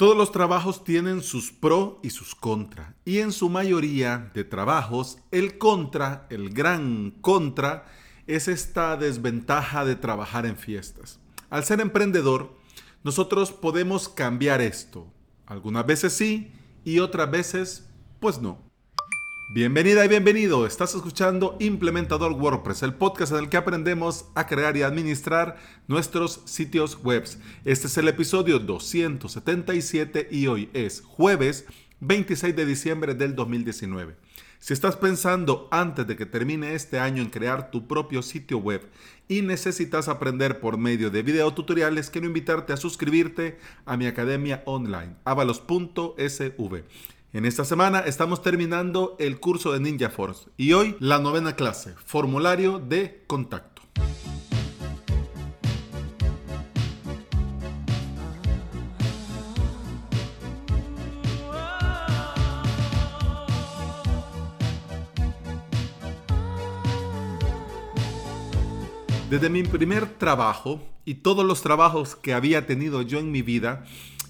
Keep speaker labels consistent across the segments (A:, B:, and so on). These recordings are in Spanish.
A: Todos los trabajos tienen sus pro y sus contra. Y en su mayoría de trabajos, el contra, el gran contra, es esta desventaja de trabajar en fiestas. Al ser emprendedor, nosotros podemos cambiar esto. Algunas veces sí y otras veces, pues no. Bienvenida y bienvenido. Estás escuchando Implementador WordPress, el podcast en el que aprendemos a crear y administrar nuestros sitios web. Este es el episodio 277 y hoy es jueves 26 de diciembre del 2019. Si estás pensando antes de que termine este año en crear tu propio sitio web y necesitas aprender por medio de videotutoriales, quiero invitarte a suscribirte a mi academia online, avalos.sv. En esta semana estamos terminando el curso de Ninja Force y hoy la novena clase, formulario de contacto. Desde mi primer trabajo y todos los trabajos que había tenido yo en mi vida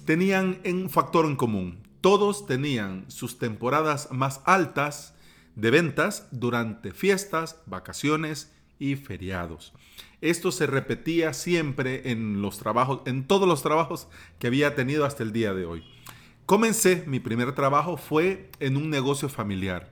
A: tenían un factor en común todos tenían sus temporadas más altas de ventas durante fiestas, vacaciones y feriados. Esto se repetía siempre en los trabajos, en todos los trabajos que había tenido hasta el día de hoy. Comencé, mi primer trabajo fue en un negocio familiar.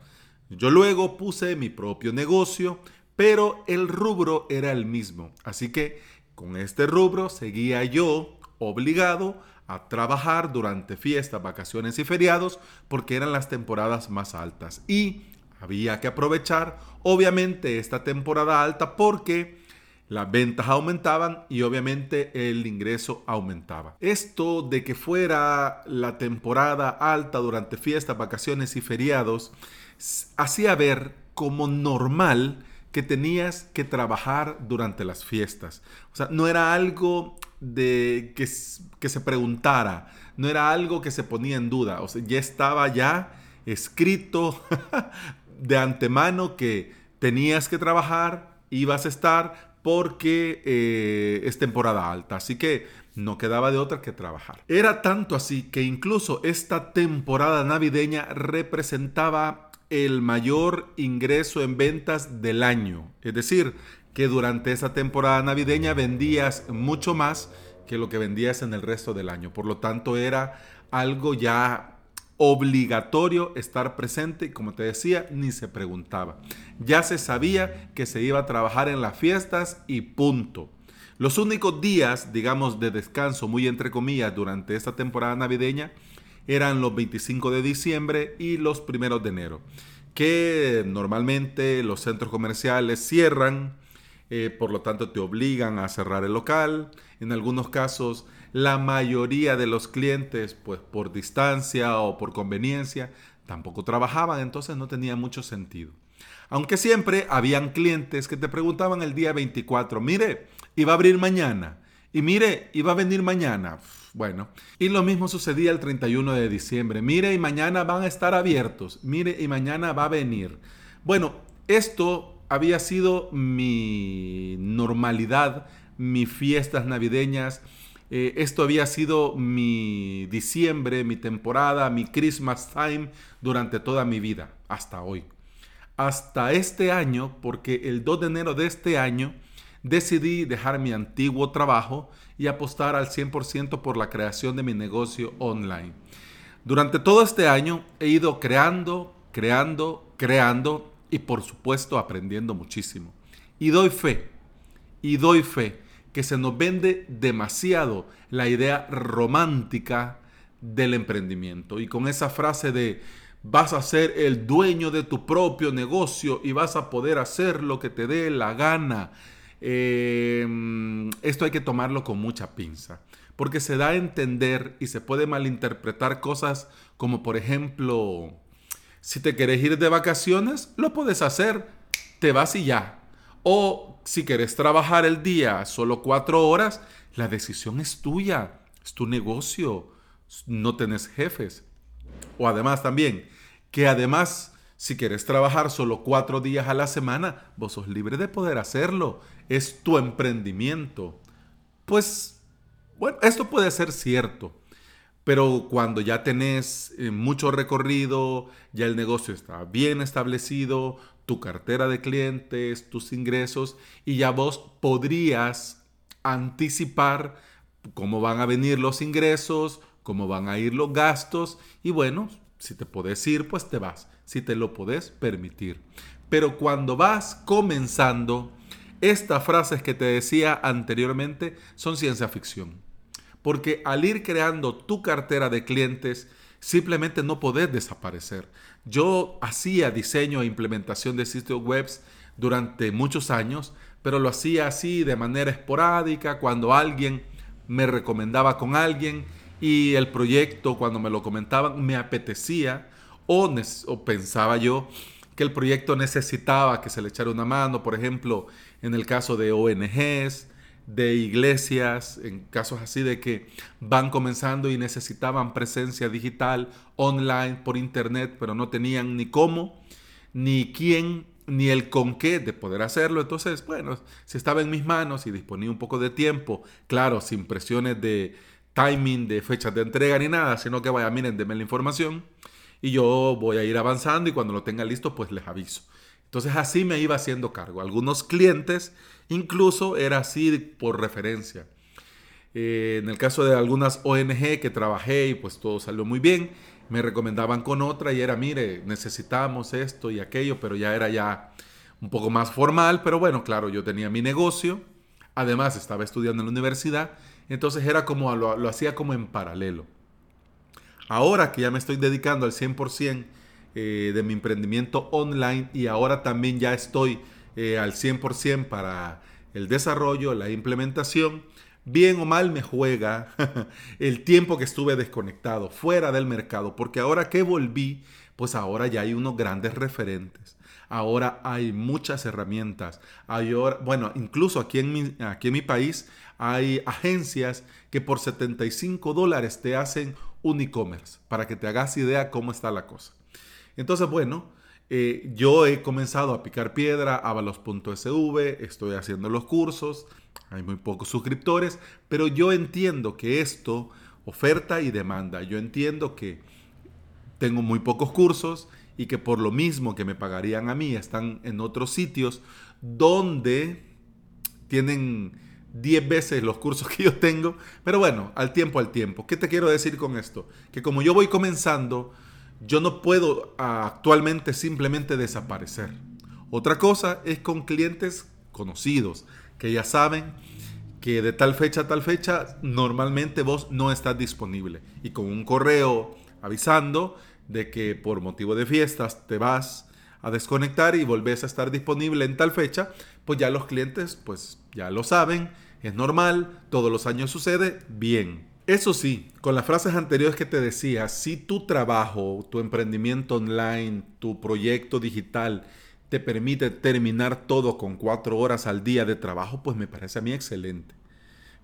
A: Yo luego puse mi propio negocio, pero el rubro era el mismo. Así que con este rubro seguía yo obligado a trabajar durante fiestas, vacaciones y feriados porque eran las temporadas más altas. Y había que aprovechar obviamente esta temporada alta porque las ventas aumentaban y obviamente el ingreso aumentaba. Esto de que fuera la temporada alta durante fiestas, vacaciones y feriados hacía ver como normal que tenías que trabajar durante las fiestas. O sea, no era algo de que, que se preguntara, no era algo que se ponía en duda, o sea, ya estaba ya escrito de antemano que tenías que trabajar, ibas a estar porque eh, es temporada alta, así que no quedaba de otra que trabajar. Era tanto así que incluso esta temporada navideña representaba el mayor ingreso en ventas del año, es decir, que durante esa temporada navideña vendías mucho más que lo que vendías en el resto del año. Por lo tanto, era algo ya obligatorio estar presente como te decía, ni se preguntaba. Ya se sabía que se iba a trabajar en las fiestas y punto. Los únicos días, digamos, de descanso, muy entre comillas, durante esta temporada navideña, eran los 25 de diciembre y los primeros de enero, que normalmente los centros comerciales cierran, eh, por lo tanto te obligan a cerrar el local. En algunos casos, la mayoría de los clientes, pues por distancia o por conveniencia, tampoco trabajaban, entonces no tenía mucho sentido. Aunque siempre habían clientes que te preguntaban el día 24, mire, iba a abrir mañana, y mire, iba a venir mañana. Bueno, y lo mismo sucedía el 31 de diciembre, mire, y mañana van a estar abiertos, mire, y mañana va a venir. Bueno, esto había sido mi normalidad, mis fiestas navideñas. Eh, esto había sido mi diciembre, mi temporada, mi Christmas time durante toda mi vida, hasta hoy. Hasta este año, porque el 2 de enero de este año decidí dejar mi antiguo trabajo y apostar al 100% por la creación de mi negocio online. Durante todo este año he ido creando, creando, creando y por supuesto aprendiendo muchísimo. Y doy fe, y doy fe que se nos vende demasiado la idea romántica del emprendimiento. Y con esa frase de vas a ser el dueño de tu propio negocio y vas a poder hacer lo que te dé la gana. Em, esto hay que tomarlo con mucha pinza, porque se da a entender y se puede malinterpretar cosas como por ejemplo si te quieres ir de vacaciones, lo puedes hacer. Te vas y ya. O si quieres trabajar el día solo cuatro horas, la decisión es tuya. Es tu negocio. No tenés jefes. O además también, que además, si quieres trabajar solo cuatro días a la semana, vos sos libre de poder hacerlo. Es tu emprendimiento. Pues, bueno, esto puede ser cierto. Pero cuando ya tenés eh, mucho recorrido, ya el negocio está bien establecido, tu cartera de clientes, tus ingresos, y ya vos podrías anticipar cómo van a venir los ingresos, cómo van a ir los gastos, y bueno, si te podés ir, pues te vas, si te lo podés permitir. Pero cuando vas comenzando, estas frases que te decía anteriormente son ciencia ficción. Porque al ir creando tu cartera de clientes, simplemente no podés desaparecer. Yo hacía diseño e implementación de sitios web durante muchos años, pero lo hacía así de manera esporádica, cuando alguien me recomendaba con alguien y el proyecto, cuando me lo comentaban, me apetecía o, o pensaba yo que el proyecto necesitaba que se le echara una mano, por ejemplo, en el caso de ONGs, de iglesias, en casos así de que van comenzando y necesitaban presencia digital, online, por internet, pero no tenían ni cómo, ni quién, ni el con qué de poder hacerlo. Entonces, bueno, si estaba en mis manos y disponía un poco de tiempo, claro, sin presiones de timing, de fechas de entrega ni nada, sino que vaya, miren, denme la información y yo voy a ir avanzando y cuando lo tenga listo, pues les aviso. Entonces así me iba haciendo cargo. Algunos clientes incluso era así por referencia. Eh, en el caso de algunas ONG que trabajé y pues todo salió muy bien, me recomendaban con otra y era, mire, necesitamos esto y aquello, pero ya era ya un poco más formal, pero bueno, claro, yo tenía mi negocio, además estaba estudiando en la universidad, entonces era como, lo, hacía como en paralelo. Ahora que ya me estoy dedicando al 100%, eh, de mi emprendimiento online y ahora también ya estoy eh, al 100% para el desarrollo, la implementación. Bien o mal me juega el tiempo que estuve desconectado, fuera del mercado, porque ahora que volví, pues ahora ya hay unos grandes referentes. Ahora hay muchas herramientas. Hay bueno, incluso aquí en, mi, aquí en mi país hay agencias que por 75 dólares te hacen un e-commerce, para que te hagas idea cómo está la cosa. Entonces, bueno, eh, yo he comenzado a picar piedra, avalos.sv, estoy haciendo los cursos, hay muy pocos suscriptores, pero yo entiendo que esto, oferta y demanda, yo entiendo que tengo muy pocos cursos y que por lo mismo que me pagarían a mí, están en otros sitios donde tienen 10 veces los cursos que yo tengo, pero bueno, al tiempo al tiempo. ¿Qué te quiero decir con esto? Que como yo voy comenzando, yo no puedo ah, actualmente simplemente desaparecer. Otra cosa es con clientes conocidos, que ya saben que de tal fecha a tal fecha normalmente vos no estás disponible. Y con un correo avisando de que por motivo de fiestas te vas a desconectar y volvés a estar disponible en tal fecha, pues ya los clientes pues ya lo saben, es normal, todos los años sucede, bien. Eso sí, con las frases anteriores que te decía, si tu trabajo, tu emprendimiento online, tu proyecto digital te permite terminar todo con cuatro horas al día de trabajo, pues me parece a mí excelente.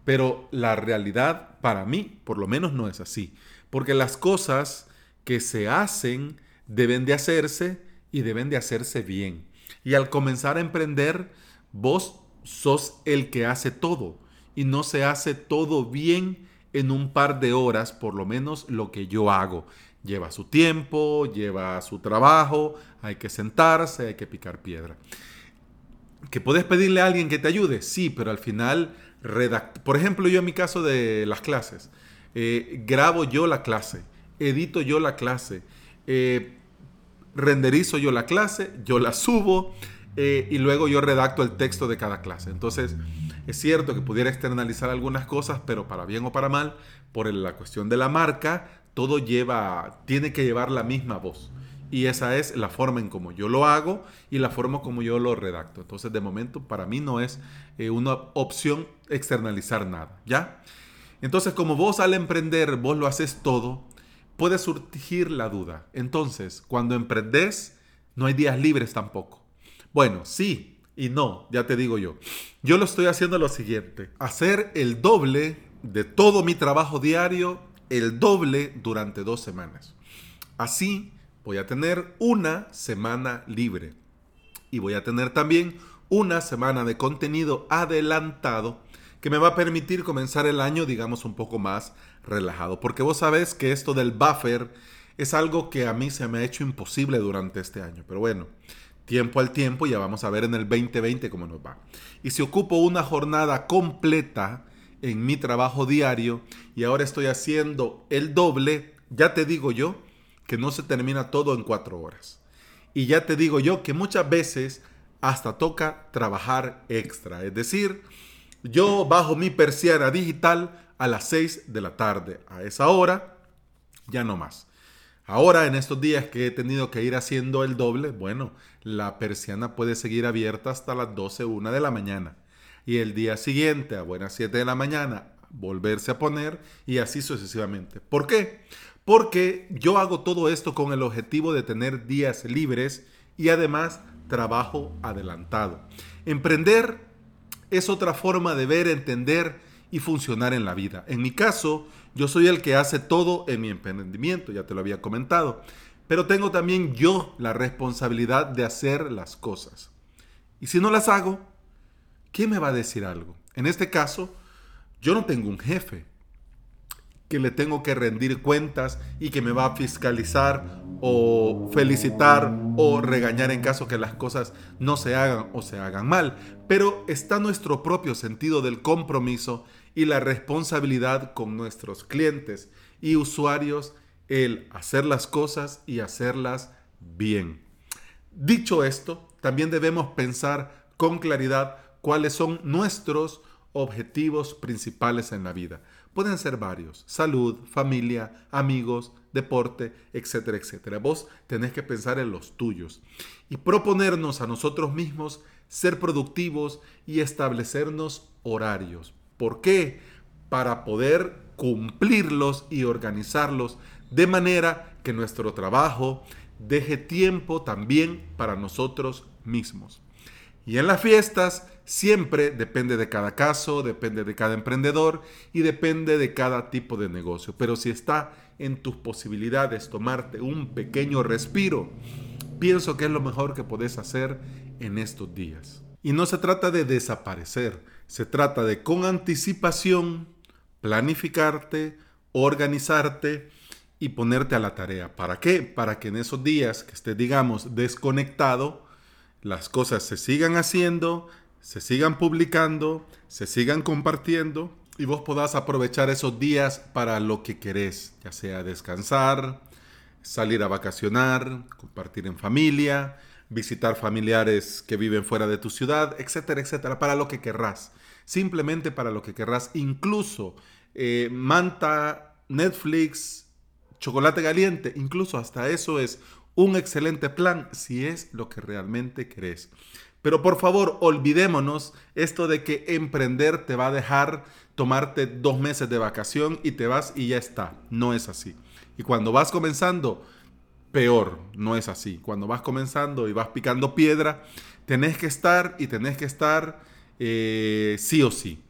A: Pero la realidad para mí, por lo menos, no es así. Porque las cosas que se hacen deben de hacerse y deben de hacerse bien. Y al comenzar a emprender, vos sos el que hace todo. Y no se hace todo bien en un par de horas, por lo menos lo que yo hago. Lleva su tiempo, lleva su trabajo, hay que sentarse, hay que picar piedra. ¿Que puedes pedirle a alguien que te ayude? Sí, pero al final, por ejemplo, yo en mi caso de las clases, eh, grabo yo la clase, edito yo la clase, eh, renderizo yo la clase, yo la subo eh, y luego yo redacto el texto de cada clase. Entonces, es cierto que pudiera externalizar algunas cosas, pero para bien o para mal, por la cuestión de la marca, todo lleva, tiene que llevar la misma voz. Y esa es la forma en como yo lo hago y la forma como yo lo redacto. Entonces, de momento, para mí no es eh, una opción externalizar nada, ¿ya? Entonces, como vos al emprender, vos lo haces todo, puede surgir la duda. Entonces, cuando emprendes, no hay días libres tampoco. Bueno, sí, y no, ya te digo yo. Yo lo estoy haciendo lo siguiente. Hacer el doble de todo mi trabajo diario, el doble durante dos semanas. Así voy a tener una semana libre. Y voy a tener también una semana de contenido adelantado que me va a permitir comenzar el año, digamos, un poco más relajado. Porque vos sabés que esto del buffer es algo que a mí se me ha hecho imposible durante este año. Pero bueno, tiempo al tiempo, ya vamos a ver en el 2020 cómo nos va. Y si ocupo una jornada completa en mi trabajo diario y ahora estoy haciendo el doble, ya te digo yo que no se termina todo en cuatro horas. Y ya te digo yo que muchas veces hasta toca trabajar extra. Es decir, yo bajo mi persiana digital a las 6 de la tarde. A esa hora, ya no más. Ahora, en estos días que he tenido que ir haciendo el doble, bueno, la persiana puede seguir abierta hasta las 12, 1 de la mañana. Y el día siguiente, a buenas 7 de la mañana, volverse a poner y así sucesivamente. ¿Por qué? Porque yo hago todo esto con el objetivo de tener días libres y además trabajo adelantado. Emprender es otra forma de ver, entender y funcionar en la vida. En mi caso, yo soy el que hace todo en mi emprendimiento, ya te lo había comentado. Pero tengo también yo la responsabilidad de hacer las cosas. Y si no las hago, ¿quién me va a decir algo? En este caso, yo no tengo un jefe que le tengo que rendir cuentas y que me va a fiscalizar o felicitar o regañar en caso que las cosas no se hagan o se hagan mal. Pero está nuestro propio sentido del compromiso y la responsabilidad con nuestros clientes y usuarios el hacer las cosas y hacerlas bien. Dicho esto, también debemos pensar con claridad cuáles son nuestros objetivos principales en la vida. Pueden ser varios, salud, familia, amigos, deporte, etcétera, etcétera. Vos tenés que pensar en los tuyos y proponernos a nosotros mismos ser productivos y establecernos horarios. ¿Por qué? Para poder cumplirlos y organizarlos de manera que nuestro trabajo deje tiempo también para nosotros mismos. Y en las fiestas siempre depende de cada caso, depende de cada emprendedor y depende de cada tipo de negocio. Pero si está en tus posibilidades tomarte un pequeño respiro, pienso que es lo mejor que puedes hacer en estos días. Y no se trata de desaparecer, se trata de con anticipación planificarte, organizarte y ponerte a la tarea. ¿Para qué? Para que en esos días que estés, digamos, desconectado, las cosas se sigan haciendo, se sigan publicando, se sigan compartiendo y vos podás aprovechar esos días para lo que querés, ya sea descansar, salir a vacacionar, compartir en familia, visitar familiares que viven fuera de tu ciudad, etcétera, etcétera, para lo que querrás. Simplemente para lo que querrás. Incluso eh, manta, Netflix, chocolate caliente, incluso hasta eso es un excelente plan si es lo que realmente querés. Pero por favor, olvidémonos esto de que emprender te va a dejar tomarte dos meses de vacación y te vas y ya está. No es así. Y cuando vas comenzando, peor, no es así. Cuando vas comenzando y vas picando piedra, tenés que estar y tenés que estar eh, sí o sí.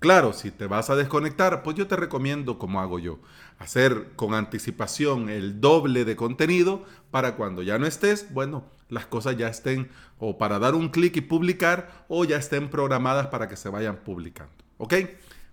A: Claro, si te vas a desconectar, pues yo te recomiendo, como hago yo, hacer con anticipación el doble de contenido para cuando ya no estés, bueno, las cosas ya estén o para dar un clic y publicar o ya estén programadas para que se vayan publicando. ¿Ok?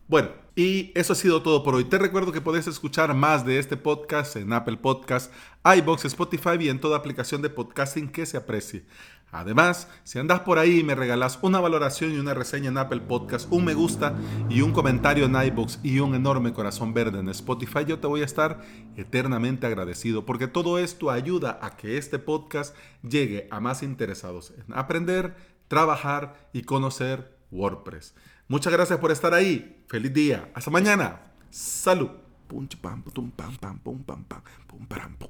A: Bueno, y eso ha sido todo por hoy. Te recuerdo que puedes escuchar más de este podcast en Apple Podcasts, iBox, Spotify y en toda aplicación de podcasting que se aprecie. Además, si andas por ahí y me regalas una valoración y una reseña en Apple Podcast, un me gusta y un comentario en iBox y un enorme corazón verde en Spotify, yo te voy a estar eternamente agradecido porque todo esto ayuda a que este podcast llegue a más interesados en aprender, trabajar y conocer WordPress. Muchas gracias por estar ahí. Feliz día. Hasta mañana. Salud. Pum, pam, pum, pam, pam, pum, pam, pam, pum, pam, pum,